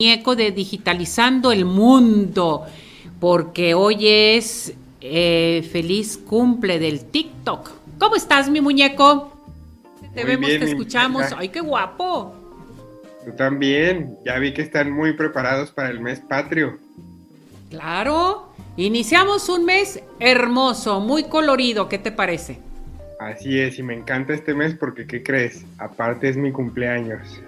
muñeco de Digitalizando el Mundo, porque hoy es eh, feliz cumple del TikTok. ¿Cómo estás, mi muñeco? Te vemos, te escuchamos. ¡Ay, qué guapo! Tú también. Ya vi que están muy preparados para el mes patrio. Claro. Iniciamos un mes hermoso, muy colorido. ¿Qué te parece? Así es, y me encanta este mes porque, ¿qué crees? Aparte es mi cumpleaños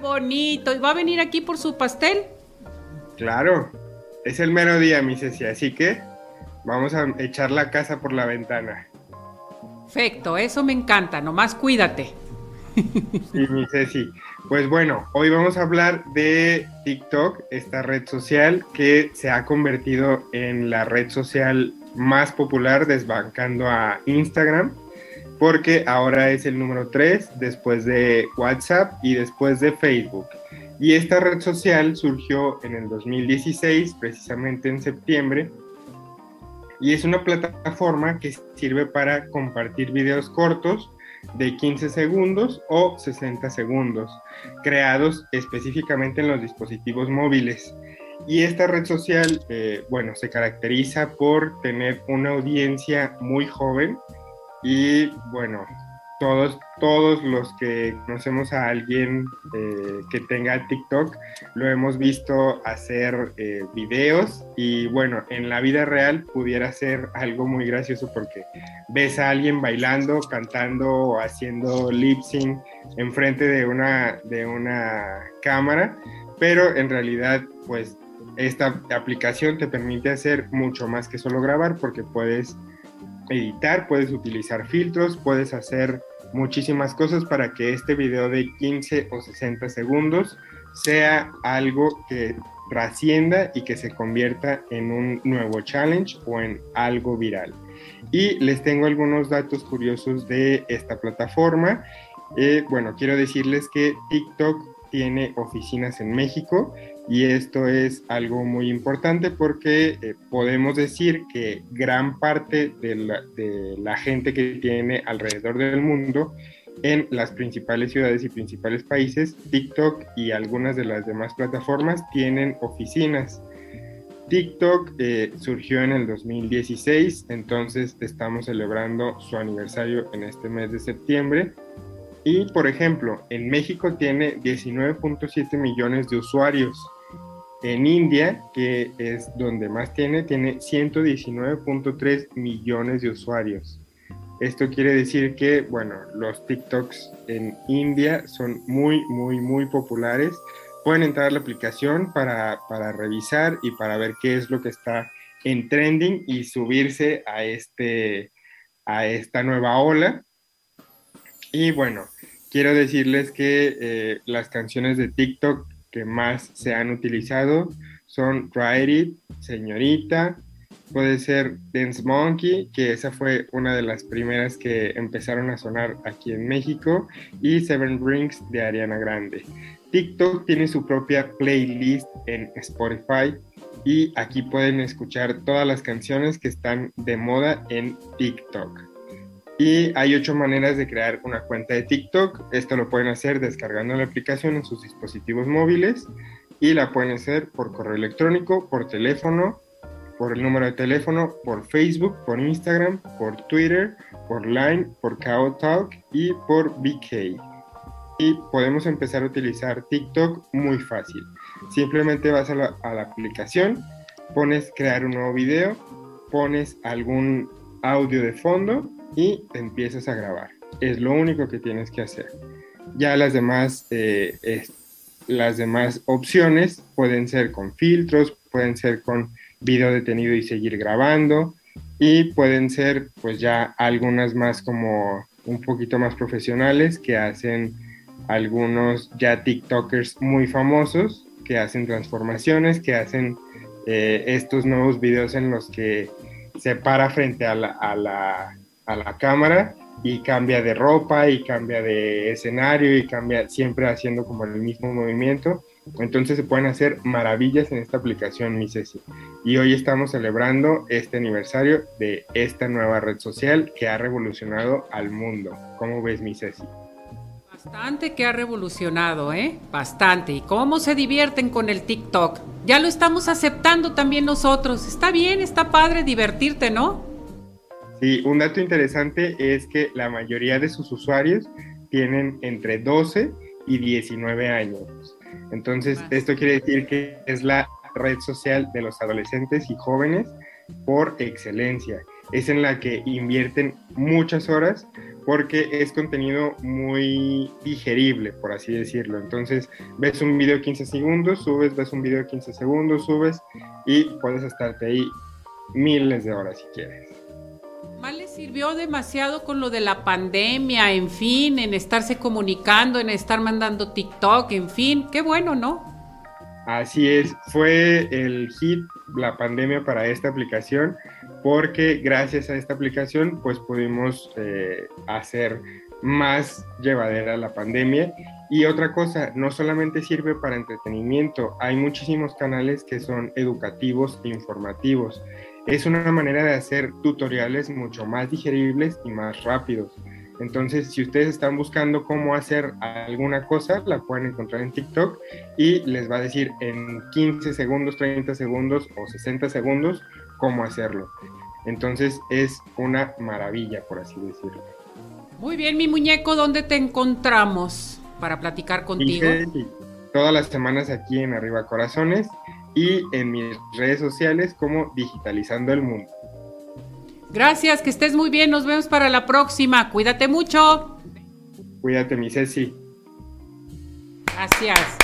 bonito. ¿Y va a venir aquí por su pastel? Claro, es el mero día, mi Ceci, así que vamos a echar la casa por la ventana. Perfecto, eso me encanta, nomás cuídate. Sí, mi Ceci. Pues bueno, hoy vamos a hablar de TikTok, esta red social que se ha convertido en la red social más popular desbancando a Instagram porque ahora es el número 3 después de WhatsApp y después de Facebook. Y esta red social surgió en el 2016, precisamente en septiembre, y es una plataforma que sirve para compartir videos cortos de 15 segundos o 60 segundos, creados específicamente en los dispositivos móviles. Y esta red social, eh, bueno, se caracteriza por tener una audiencia muy joven, y bueno, todos, todos los que conocemos a alguien eh, que tenga TikTok lo hemos visto hacer eh, videos. Y bueno, en la vida real pudiera ser algo muy gracioso porque ves a alguien bailando, cantando o haciendo lip sync enfrente de una, de una cámara, pero en realidad pues esta aplicación te permite hacer mucho más que solo grabar porque puedes editar, puedes utilizar filtros, puedes hacer muchísimas cosas para que este video de 15 o 60 segundos sea algo que trascienda y que se convierta en un nuevo challenge o en algo viral. Y les tengo algunos datos curiosos de esta plataforma. Eh, bueno, quiero decirles que TikTok tiene oficinas en México y esto es algo muy importante porque eh, podemos decir que gran parte de la, gente que tiene alrededor del mundo en las principales ciudades y principales países, TikTok y algunas de las demás plataformas tienen oficinas. TikTok eh, surgió en el 2016, entonces estamos celebrando su aniversario en este mes de septiembre. Y, por ejemplo, en México tiene 19.7 millones de usuarios en India, que es donde más tiene, tiene 119.3 millones de usuarios. Esto quiere decir que, bueno, los TikToks en India son muy, muy, muy populares. Pueden entrar a la aplicación para, para revisar y para ver qué es lo que está en trending y subirse a, este, a esta nueva ola. Y bueno, quiero decirles que eh, las canciones de TikTok que más se han utilizado son Try Señorita, puede ser Dance Monkey, que esa fue una de las primeras que empezaron a sonar aquí en México, y Seven Rings de Ariana Grande. TikTok tiene su propia playlist en Spotify y aquí pueden escuchar todas las canciones que están de moda en TikTok. Y hay ocho maneras de crear una cuenta de TikTok. Esto lo pueden hacer descargando la aplicación en sus dispositivos móviles y la pueden hacer por correo electrónico, por teléfono, por el número de teléfono, por Facebook, por Instagram, por Twitter, por Line, por Talk y por VK. Y podemos empezar a utilizar TikTok muy fácil. Simplemente vas a la aplicación, pones crear un nuevo video, pones algún audio de fondo y empiezas a grabar. Es lo único que tienes que hacer. Ya las demás, eh, las demás opciones pueden ser con filtros, pueden ser con video detenido y seguir grabando y pueden ser pues ya algunas más como un poquito más profesionales que hacen algunos ya TikTokers muy famosos que hacen transformaciones, que hacen eh, estos nuevos videos en los que se para frente a la a la cámara y cambia de ropa y cambia de escenario y cambia siempre haciendo como el mismo movimiento. Entonces se pueden hacer maravillas en esta aplicación, mi Ceci. Y hoy estamos celebrando este aniversario de esta nueva red social que ha revolucionado al mundo. ¿Cómo ves, mi Ceci? Bastante que ha revolucionado, ¿eh? Bastante. ¿Y cómo se divierten con el TikTok? Ya lo estamos aceptando también nosotros. Está bien, está padre divertirte, ¿no? Sí, un dato interesante es que la mayoría de sus usuarios tienen entre 12 y 19 años. Entonces, esto quiere decir que es la red social de los adolescentes y jóvenes por excelencia. Es en la que invierten muchas horas porque es contenido muy digerible, por así decirlo. Entonces, ves un video 15 segundos, subes, ves un video 15 segundos, subes y puedes estarte ahí miles de horas si quieres. Más le sirvió demasiado con lo de la pandemia, en fin, en estarse comunicando, en estar mandando TikTok, en fin, qué bueno, ¿no? Así es, fue el hit la pandemia para esta aplicación porque gracias a esta aplicación pues pudimos eh, hacer más llevadera la pandemia y otra cosa, no solamente sirve para entretenimiento, hay muchísimos canales que son educativos e informativos. Es una manera de hacer tutoriales mucho más digeribles y más rápidos. Entonces, si ustedes están buscando cómo hacer alguna cosa, la pueden encontrar en TikTok y les va a decir en 15 segundos, 30 segundos o 60 segundos cómo hacerlo. Entonces, es una maravilla, por así decirlo. Muy bien, mi muñeco, ¿dónde te encontramos para platicar contigo? todas las semanas aquí en Arriba Corazones y en mis redes sociales como Digitalizando el Mundo. Gracias, que estés muy bien. Nos vemos para la próxima. Cuídate mucho. Cuídate, mi Ceci. Gracias.